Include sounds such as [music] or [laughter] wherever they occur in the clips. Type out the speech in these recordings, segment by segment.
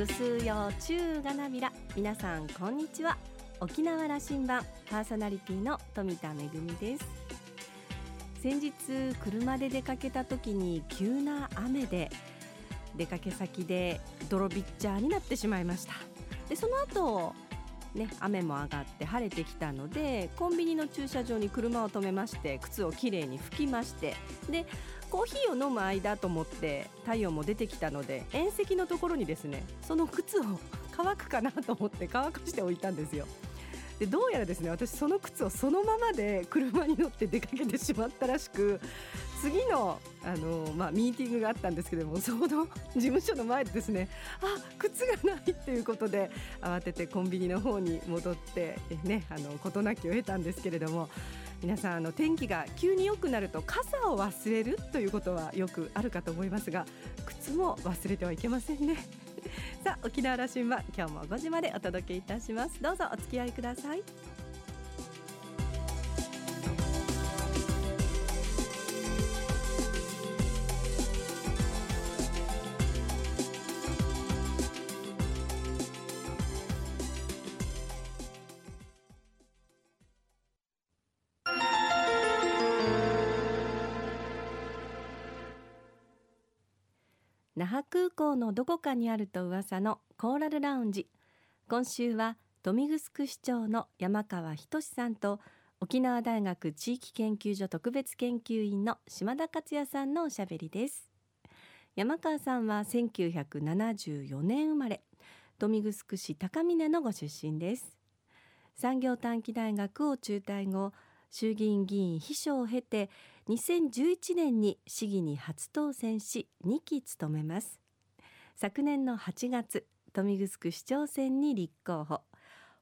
ぐすよ中がなびら。皆さんこんにちは。沖縄羅針盤パーソナリティの富田恵です。先日車で出かけた時に急な雨で出かけ先で泥ビッチャーになってしまいました。でその後ね、雨も上がって晴れてきたのでコンビニの駐車場に車を止めまして靴をきれいに拭きましてでコーヒーを飲む間と思って太陽も出てきたので縁石のところにですねその靴を乾くかなと思って乾かしておいたんですよ。でどうやらですね私その靴をそのままで車に乗って出かけてしまったらしく次のあの、まあ、ミーティングがあったんですけどもその事務所の前でですねあ靴がないということで慌ててコンビニの方に戻ってねあの事なきを得たんですけれども皆さんあの天気が急に良くなると傘を忘れるということはよくあるかと思いますが靴も忘れてはいけませんね。[laughs] さあ沖縄羅針盤今日も5時までお届けいたします。どうぞお付き合いください。那覇空港のどこかにあると噂のコーラルラウンジ。今週は豊見城市長の山川仁さんと沖縄大学地域研究所特別研究員の島田克也さんのおしゃべりです。山川さんは1974年生まれ豊見城市高峰のご出身です。産業短期大学を中退後衆議院議員秘書を経て2011年に市議に初当選し2期務めます。昨年の8月豊見城市長選に立候補。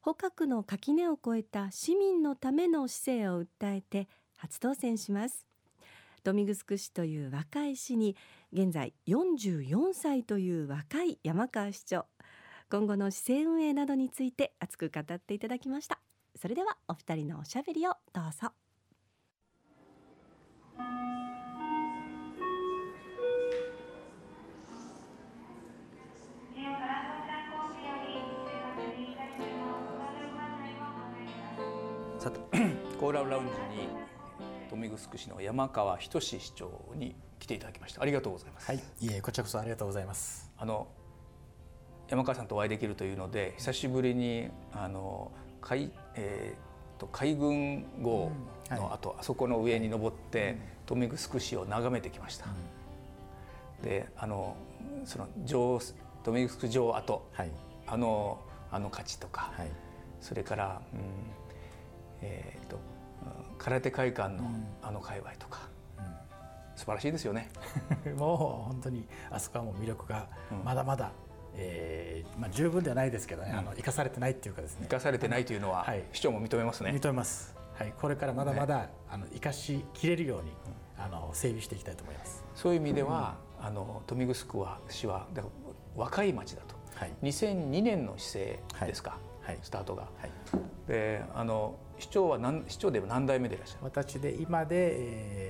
捕獲の垣根を越えた市民のための市政を訴えて初当選します。豊見城市という若い市に現在44歳という若い山川市長。今後の市政運営などについて熱く語っていただきました。それではお二人のおしゃべりをどうぞ。さて [clears throat] コーラルラウンジに豊見城市の山川仁市長に来ていただきました。ありがとうございます。はい、いえこちらこそありがとうございます。あの山川さんとお会いできるというので久しぶりにあの海,、えー、と海軍号の後、あそこの上に登って豊見城市を眺めてきました、であのその城豊見城城跡、はい。あのあの価値とか、はい。それから、うんえー、とうん空手会館のあの界隈とか、素晴らしいですよね。[laughs] もう本当にあそこはもう魅力がうん。まだまだ、えーまあ、十分ではないですけどね、あの生かされてないっていうかですね。生かされてないというのは、はい。市長も認めますね。認めます、はい、これからまだまだ、あの生かしきれるように、あの整備していきたいと思います。そういう意味では、あの豊見城は市はだから若い町だと。はい。2002年の市政ですか、はい。スタートが。はい、であの市長は何市長では何代目でいらっしゃる私で今で、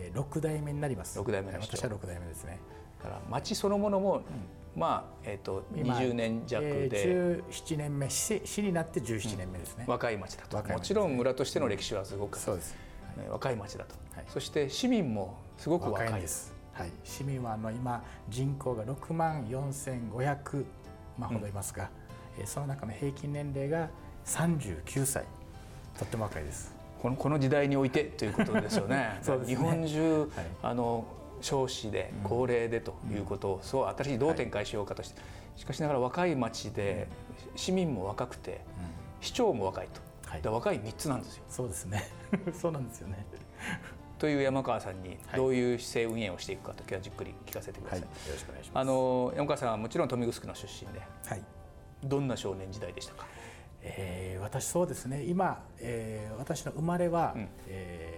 えー、6代目になります。六代目私は6代目ですね。だから町そのものも、まあ、えっと今20年弱で、えー、17年目市市になって17年目ですね、若い町だと、若い町もちろん村としての歴史はすごく、そうです。ね若い町だと、はい。そして市民もすごく若いです、はい、市民はあの今人口が6万4500万ほどいますが、えーその中の平均年齢が39歳。とっても若いです。このこの時代においてということですよね。[laughs] そうですね。日本中、はい。あの少子で高齢でということを、そう新しいどう展開しようかとして、しかしながら若い町で市民も若くて、市長も若いと、は若い3つなんですよ。そうですね。[laughs] そうなんですよね。[laughs] という山川さんにはい。どういう市政運営をしていくかと今日はじっくり聞かせてください。はい。よろしくお願いします。あの山川さんはもちろん豊見城の出身で。はい。どんな少年時代でしたか？えー私そうですね。今、えー私の生まれは、うん。えーこ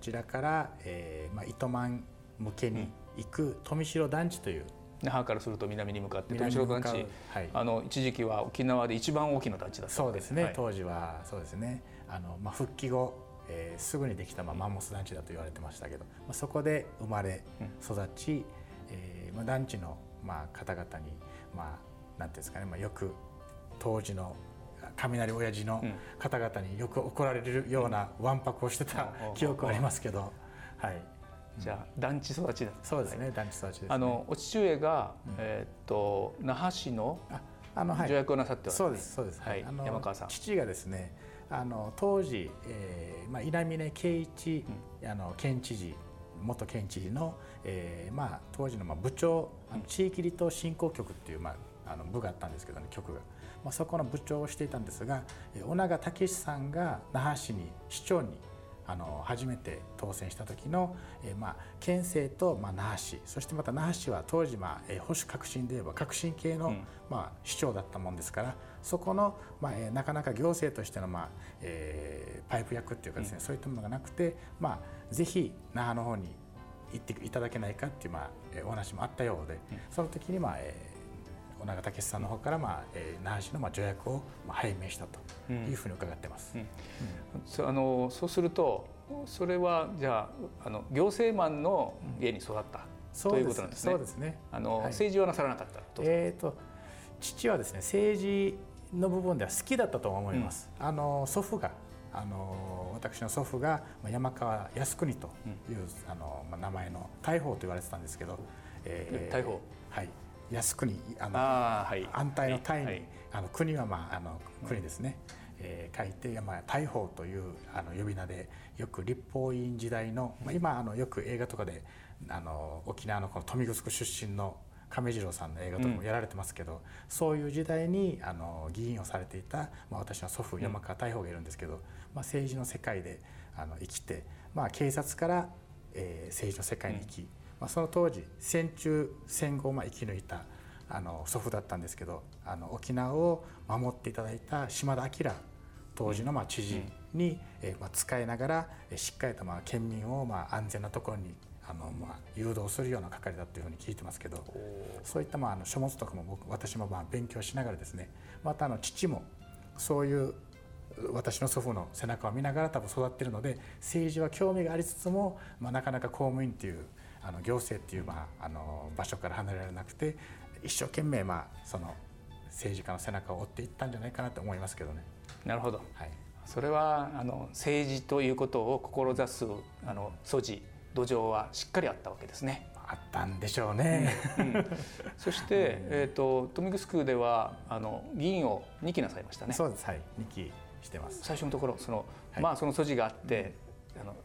ちらから、えーまあ、糸満向けに行く富城団地という那覇からすると南に向かって富城団地、はい。あの一時期は沖縄で一番大きな団地だったそうですね、はい。当時はそうですね。あの、まあ、復帰後、えーすぐにできた、まあ、マンモス団地だと言われてましたけど、まあ、そこで生まれ育ち、えーまあ、団地の、まあ、方々に、まあ、なんていうんですかね、まあ、よく当時の雷親父の方々によく怒られるようなわんぱくをしてた記憶ありますけど、はい、じゃあ団地育ちだそうですね、団地育ちです、ね、あのお父上が、えっと那覇市のあの、はい、助役をなさってそうですそうです、はい、あの山川さん。父がですねあの当時、えーまあ、稲峰圭一、うん、あの県知事元県知事の、えーまあ、当時のまあ部長あの地域離島振興局っていう、まあ、あの部があったんですけどね局が、まあ、そこの部長をしていたんですが尾長武さんが那覇市に市長にあの初めて当選した時の、えー、まあ県政と、まあ、那覇市そしてまた那覇市は当時、まあえー、保守革新で言えば革新系の、うん、まあ、市長だったもんですからそこの、まあえー、なかなか行政としての、まあえー、パイプ役っていうかですね、うん、そういったものがなくて、まあ、ぜひ那覇の方に行っていただけないかっていう、まあ、お話もあったようで、うん、その時に、まあえー、尾長武さんの方から、まあえー、那覇市の、まあ、助役を、まあ、拝命したというふうに伺ってます。うん。うん、あのそうするとそれはじゃああの行政マンの家に育った、ということなんですね。そうです。ね。あの、はい、政治はなさらなかった。えーと、父はですね政治の部分では好きだったと思います。あの祖父があの私の祖父が山川靖国という、うん、あのまあ、名前の大砲と言われてたんですけど、えー、大砲はい靖国あのあ、はい、安泰の泰に、はい、あの国は、まあ、あの国ですね、うん、えー、書いて、まあ、大砲というあの呼び名でよく立法院時代の、まあ、今あのよく映画とかであの沖縄のこの豊見城出身の亀次郎さんの映画とかもやられてますけど、うん、そういう時代にあの議員をされていた、まあ、私の祖父山川大砲がいるんですけど、まあ、政治の世界であの生きて、まあ、警察から、えー、政治の世界に行き、うん、まあ、その当時戦中戦後まあ生き抜いたあの祖父だったんですけどあの沖縄を守っていただいた島田明当時のまあ知事に、えまあ使いながらしっかりとまあ県民をまあ安全なところにあのまあ誘導するような係だというふうに聞いてますけどそういったまああの書物とかも僕私もまあ勉強しながらですねまたあの父もそういう私の祖父の背中を見ながら多分育っているので政治は興味がありつつも、まあ、なかなか公務員っていうあの行政っていう、まあ、あの場所から離れられなくて一生懸命、まあ、その政治家の背中を追っていったんじゃないかなと思いますけどね。なるほど、はい、それはあの政治ということを志すあの素地土壌はしっかりあったわけですね。あったんでしょうね。うん、[laughs] そして、えっ、ー、と豊見城ではあの議員を2期なさいましたね。そうです。はい。2期してます。最初のところその、はい、まあその素地があって、あの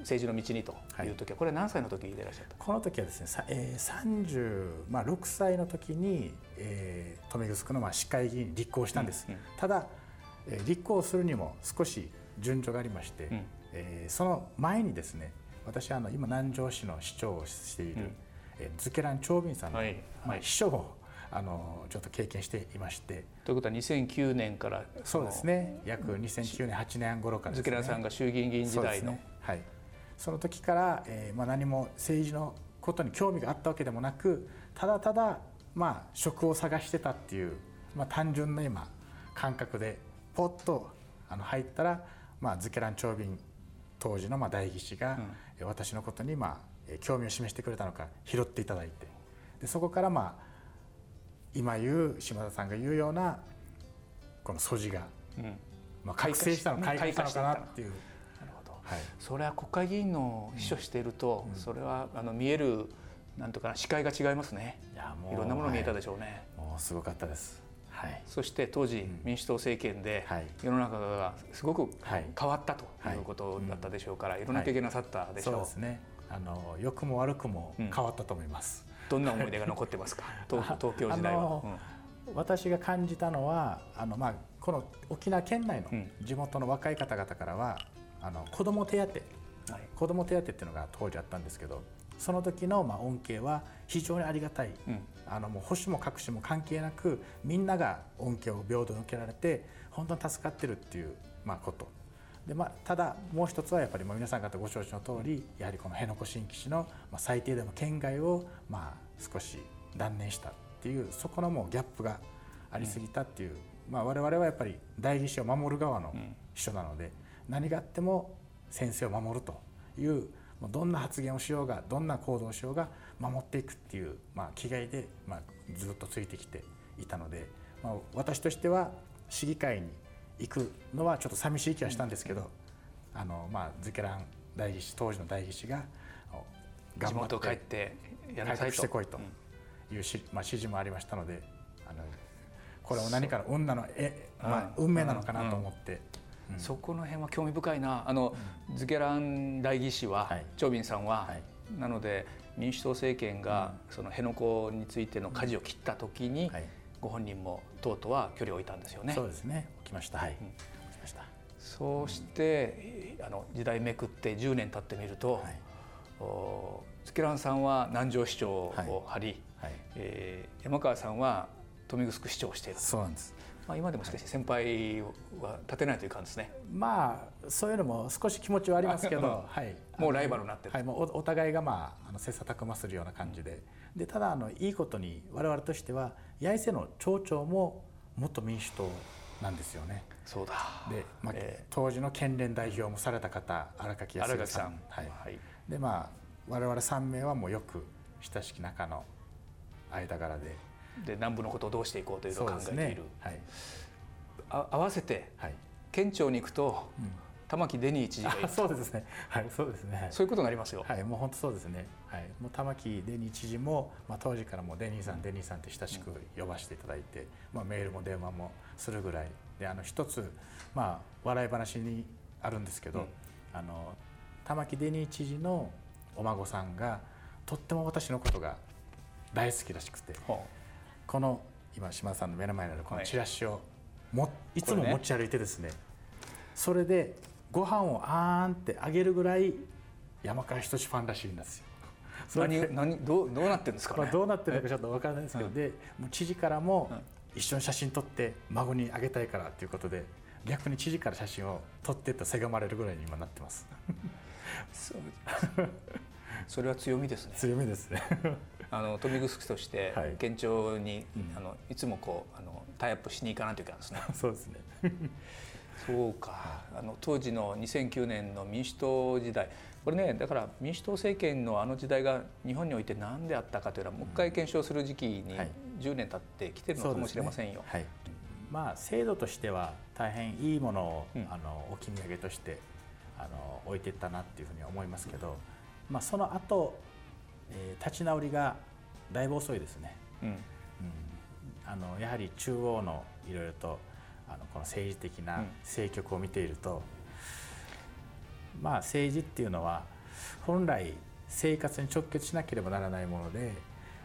政治の道にとい。う時は、はい、これ何歳の時でいらっしゃった？この時はですね、えー、36、まあ、6歳の時に、えー、豊見城のまあ市会議員に立候補したんです、うんうん、ただ立候補するにも少し順序がありまして、うん、えー、その前にですね私はあの今南城市の市長をしている、うん、えー、ズケラン長斌さんの、はいまあ、秘書をあのちょっと経験していまして。ということは2009年からそうですね。約2009年8年頃からね、ズケランさんが衆議院議員時代の、ね、はいその時から、えーまあ、何も政治のことに興味があったわけでもなくただただ、まあ、職を探してたっていう、まあ、単純な今感覚でポッとあの入ったら、まあ、ズケラン長瓶当時のまあ代議士が、うん、私のことにまあ興味を示してくれたのか拾っていただいて。でそこからまあ今言う島田さんが言うようなこの素地が、うん、まあ、覚醒したの開花したのかなっていう。はい、それは国会議員の秘書していると、うん、それはあの見えるなんとか視界が違いますね。いやもういろんなもの見えたでしょうね、はい、もうすごかったです。はい、そして当時、民主党政権で世の中がすごく変わったということだったでしょうから、い。ろんな経験なさったでしょう、そうですね。あの良くも悪くも変わったと思います、どんな思い出が残ってますか？[laughs] 東東京時代は、私が感じたのはあの、まあ、この沖縄県内の地元の若い方々からは、あの子ども手当、はい、子ども手当っていうのが当時あったんですけどその時のまあ恩恵は非常にありがたい、うん、あのもう保守も隠しも関係なくみんなが恩恵を平等に受けられて本当に助かってるっていうまあこと。で、まあ、ただもう一つはやっぱり皆さん方ご承知の通りやはりこの辺野古新基地のまあ最低でも県外をまあ少し断念したっていうそこのもうギャップがありすぎたっていう、うん、まあ、我々はやっぱり代議士を守る側の秘書なので、何があっても先生を守るというどんな発言をしようがどんな行動をしようが守っていくっていう、まあ、気概で、まあ、ずっとついてきていたので、まあ、私としては市議会に行くのはちょっと寂しい気はしたんですけど、あのまあズケラン代議士当時の代議士が頑張って帰ってやらさいとしてこいというし、まあ、指示もありましたのであのこれは何かの運なのえ、まあ、運命なのかなと思って。そこの辺は興味深いな。あの、ズケラン代議士は、はい、チョービンさんは、はい、なので民主党政権が、その辺野古についての舵を切った時に、はい、ご本人も党とは距離を置いたんですよね。そうですね。起きました、はい、うん、ました。そうして、あの時代めくって10年経ってみると、はい、おズケランさんは南城市長を張り、はい。はい、えー、山川さんは豊見城市長をしている。そうなんですまあ、今でもしかし先輩は立てないという感じですね。まあそういうのも少し気持ちはありますけど、はい、もうライバルになってる。はい、もうお互いがまああの切磋琢磨するような感じで、でただあのいいことに我々としては八重瀬の町長も元民主党なんですよね。そうだ。で、まあ、えー、当時の県連代表もされた方荒垣康さん。さんはい。はい、でまあ我々3名はもうよく親しき仲の間柄で。で南部のことをどうしていこうというのを考えている、ねはい、あ合わせて、はい、県庁に行くと、うん、玉城デニー知事がいる。[laughs] そうですね。はいそうですね。そういうことになりますよ。はいもう本当そうですね。はい。もう玉城デニー知事も、まあ、当時からもデニーさんデニーさんって親しく呼ばせていただいて、まあ、メールも電話もするぐらい。であの一つまあ笑い話にあるんですけど、うん、あの玉城デニー知事のお孫さんがとっても私のことが大好きらしくて、はあこの今島田さんの目の前にあるこのチラシをも、はい、いつも持ち歩いてですね。それでご飯をあーんってあげるぐらい山川仁ファンらしいんですよ。何何どうどうなってるんですか、ね、まあ、どうなってるのかちょっと分からないですけど、でもう知事からも一緒に写真撮って孫にあげたいからということで逆に知事から写真を撮ってとせがまれるぐらいに今なってます。そ [laughs] うそれは強みですね。強みですね。[laughs] あの富城として県庁に、はい、あのいつもこうあのタイアップしに行かないといけないですね。[laughs] そうですね。[laughs] そうか。あの当時の2009年の民主党時代、これねだから民主党政権のあの時代が日本において何であったかというのはもう一回検証する時期に10年経ってきてるのかもしれませんよ。ね、はい。まあ制度としては大変いいものを、うん、あのお決め上げとしてあの置いていったなっていうふうに思いますけど、まあその後えー、立ち直りがだいぶ遅いですね。うん、うん、あのやはり中央のいろいろとあのこの政治的な政局を見ていると、うん、まあ政治っていうのは本来生活に直結しなければならないもので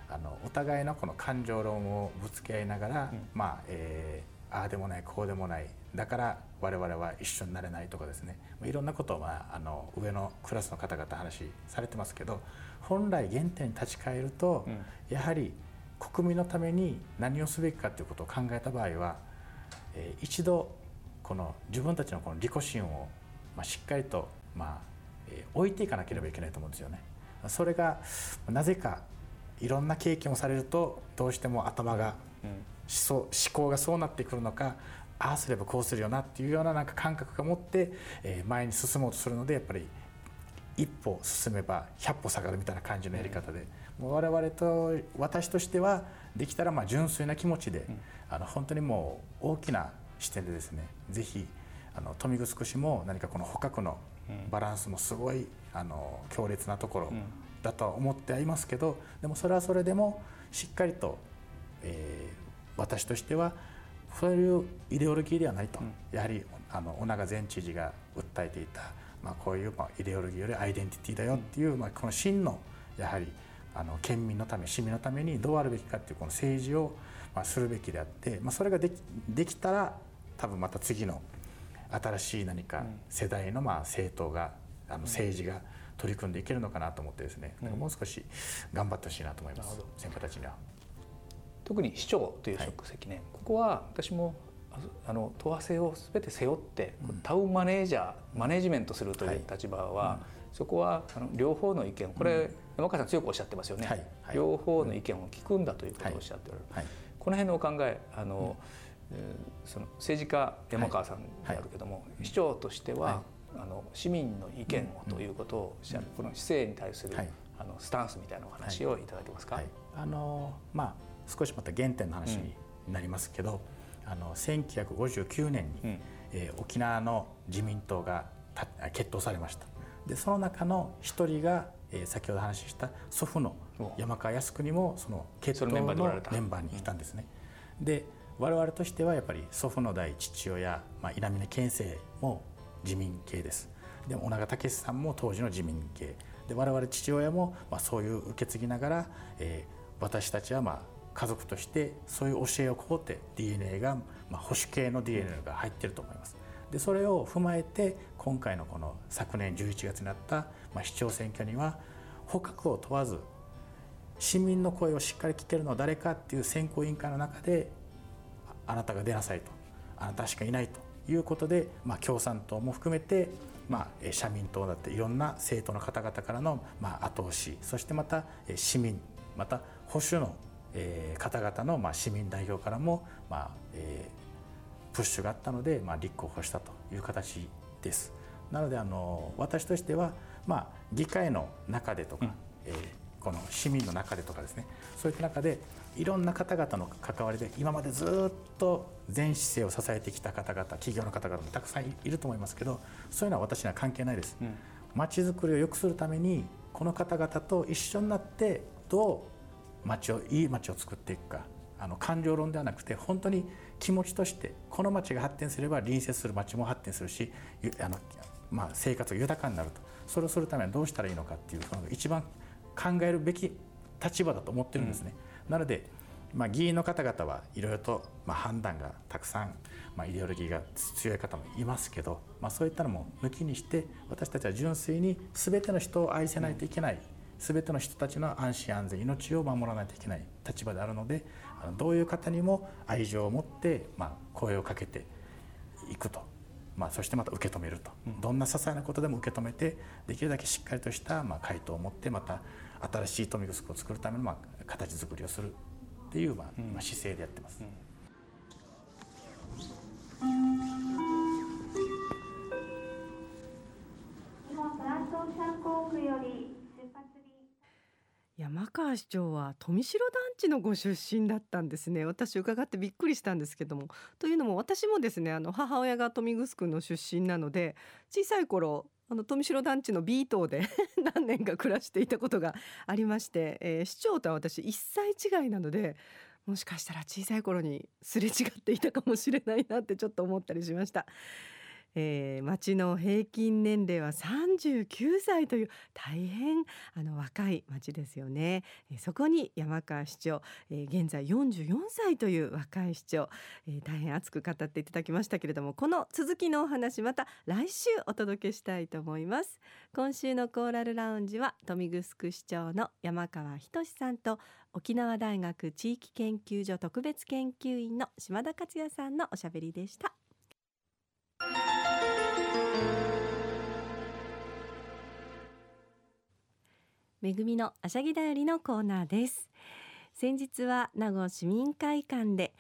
あのお互いのこの感情論をぶつけ合いながら、うん、まあ、えー、ああでもないこうでもないだから我々は一緒になれないとかですね。いろんなことを、まあ、あの上のクラスの方々話されてますけど本来原点に立ち返ると、うん、やはり国民のために何をすべきかということを考えた場合は、えー、一度この自分たちのこの利己心を、まあ、しっかりと、まあえー、置いていかなければいけないと思うんですよね。それがなぜかいろんな経験をされるとどうしても頭が、うん、思想思考がそうなってくるのかああすればこうするよなっていうようななんか感覚が持って、えー、前に進もうとするのでやっぱり一歩進めば100歩下がるみたいな感じのやり方で、もう我々と私としてはできたらまあ純粋な気持ちで、あの本当にもう大きな視点でですねぜひあの富城市も何かこの捕獲のバランスもすごいあの強烈なところだとは思ってはいますけどでもそれはそれでもしっかりと、えー、私としてはそういうイデオロギーではないと、やはりあの尾長前知事が訴えていたまあ、こういうまあイデオロギーよりアイデンティティだよっていう、まあ、この真のやはりあの県民のため市民のためにどうあるべきかっていうこの政治をまあするべきであって、まあ、それができできたら多分また次の新しい何か世代のまあ政党があの政治が取り組んでいけるのかなと思ってですね、もう少し頑張ってほしいなと思います、先輩たちには。特に市長という職責ね、はい、ここは私もあの問わせを全て背負って、うん、タウンマネージャーマネジメントするという立場は、はい、そこはあの両方の意見これ、うん、山川さん強くおっしゃってますよね、はい。はい、両方の意見を聞くんだということをおっしゃっておられる、この辺のお考えあの、うん、その政治家山川さんであるけども、市長としては、あの市民の意見をということをおっしゃる、この市政に対する、あのスタンスみたいなお話をい。ただけますか？あのまあ少しまた原点の話にになりますけどあの1959年に、うん、えー、沖縄の自民党が決闘されました。でその中の一人が、えー、先ほど話した祖父の山川靖国もその決闘のメンバーにいたんですね。で我々としてはやっぱり祖父の代父親、まあ、稲峰県政も自民系です。でも尾長武さんも当時の自民系。で我々父親もまあそういう受け継ぎながら、えー、私たちはまあ家族としてそういう教えをこうって DNA が、まあ、保守系の DNA が入ってると思います。でそれを踏まえて今回のこの昨年11月になった、まあ、市長選挙には捕獲を問わず市民の声をしっかり聞けるのは誰かっていう選考委員会の中であなたが出なさいとあなたしかいないということで、まあ、共産党も含めて、まあ、社民党だっていろんな政党の方々からの、まあ、後押しそしてまた市民また保守の方々の、まあ、市民代表からも、まあえー、プッシュがあったので、まあ、立候補したという形です。なのであの私としては、まあ、議会の中でとか、うん、えー、この市民の中でとかですねそういった中でいろんな方々の関わりで今までずっと全姿勢を支えてきた方々企業の方々もたくさんいると思いますけどそういうのは私には関係ないです。ま、ち、づくりを良くするためにこの方々と一緒になってどう町をいい町を作っていくか。あの感情論ではなくて本当に気持ちとしてこの町が発展すれば隣接する町も発展するしあの、まあ、生活が豊かになると。それをするためにはどうしたらいいのかっていうのが一番考えるべき立場だと思ってるんですね。うん。なので、まあ、議員の方々はいろいろと、まあ、判断がたくさん、まあ、イデオロギーが強い方もいますけど、まあ、そういったのも抜きにして私たちは純粋に全ての人を愛せないといけない、全ての人たちの安心安全命を守らないといけない立場であるのでどういう方にも愛情を持って、まあ、声をかけていくと。まあ、そしてまた受け止めると、どんな些細なことでも受け止めてできるだけしっかりとしたまあ回答を持ってまた新しい富城を作るためのまあ形作りをするっていうまあ、まあ姿勢でやってます。山川市長は富城団地のご出身だったんですね私伺ってびっくりしたんですけどもというのも私もですねあの母親が富城の出身なので小さい頃あの富城団地の B 棟で [laughs] 何年か暮らしていたことがありまして、えー、市長とは私1歳違いなのでもしかしたら小さい頃にすれ違っていたかもしれないなってちょっと思ったりしました。えー、町の平均年齢は39歳という大変あの若い町ですよね、えー、そこに山川市長、えー、現在44歳という若い市長、えー、大変熱く語っていただきましたけれどもこの続きのお話また来週お届けしたいと思います。今週のコーラルラウンジは豊見城市長の山川仁さんと沖縄大学地域研究所特別研究員の島田克也さんのおしゃべりでした。めぐみのあしゃぎだよりのコーナーです。先日は名護市民会館で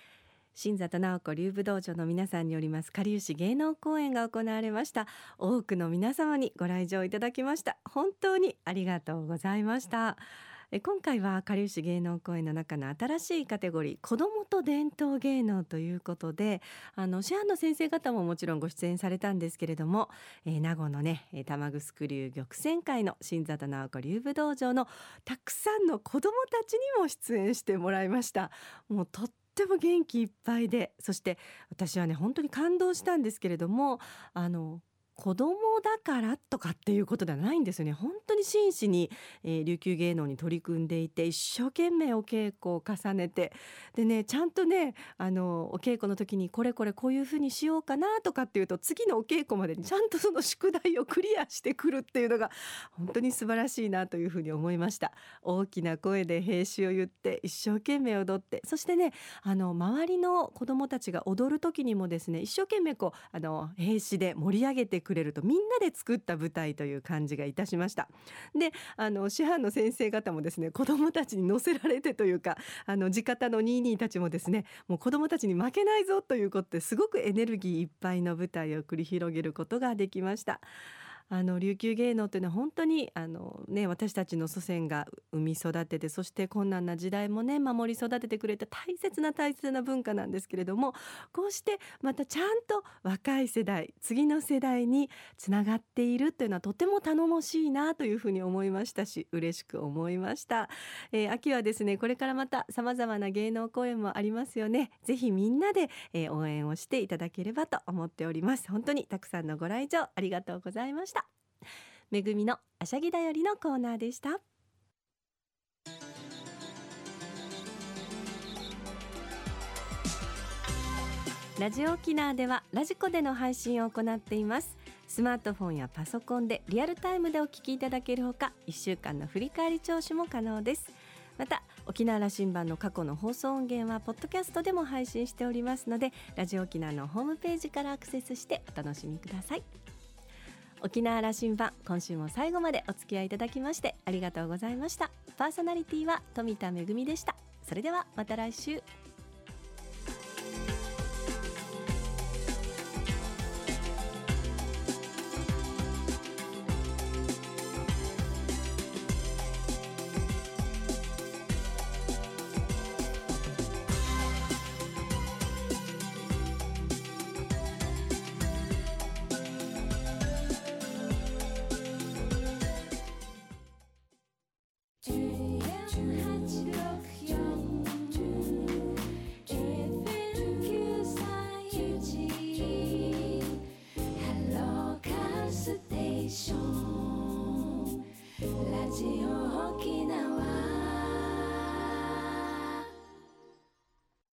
新里直子流武道場の皆さんによります狩牛芸能公演が行われました。多くの皆様にご来場いただきました。本当にありがとうございました。え今回は下流市芸能公演の中の新しいカテゴリー子どもと伝統芸能ということであの市販の先生方ももちろんご出演されたんですけれども、えー、名護のね玉城流玉泉会の新里直子流武道場のたくさんの子どもたちにも出演してもらいました。もうとっても元気いっぱいでそして私はね本当に感動したんですけれどもあの子供だからとかっていうことではないんですよね。本当に真摯に、えー、琉球芸能に取り組んでいて一生懸命お稽古を重ねてでねちゃんとねあのお稽古の時にこれこれこういうふうにしようかなとかっていうと次のお稽古までにちゃんとその宿題をクリアしてくるっていうのが本当に素晴らしいなというふうに思いました。大きな声で兵士を言って一生懸命踊ってそしてねあの周りの子どもたちが踊る時にもですね一生懸命こうあの兵士で盛り上げてくれるとみんなで作った舞台という感じがいたしました。であの師範の先生方もですね子どもたちに乗せられてというかあの地方のニーニーたちもですねもう子どもたちに負けないぞということですごくエネルギーいっぱいの舞台を繰り広げることができました。あの琉球芸能というのは本当にあの、ね、私たちの祖先が生み育ててそして困難な時代もね守り育ててくれた大切な大切な文化なんですけれどもこうしてまたちゃんと若い世代次の世代につながっているというのはとても頼もしいなというふうに思いましたし嬉しく思いました、えー、秋はですねこれからまた様々な芸能公演もありますよね。ぜひみんなで、えー、応援をしていただければと思っております。本当にたくさんのご来場ありがとうございました。めぐみのあしゃぎだよりのコーナーでした。ラジオ沖縄ではラジコでの配信を行っています。スマートフォンやパソコンでリアルタイムでお聞きいただけるほか1週間の振り返り聴取も可能です。また沖縄羅針盤の過去の放送音源はポッドキャストでも配信しておりますのでラジオ沖縄のホームページからアクセスしてお楽しみください。沖縄羅針盤今週も最後までお付き合いいただきましてありがとうございました。パーソナリティは富田恵でした。それではまた来週。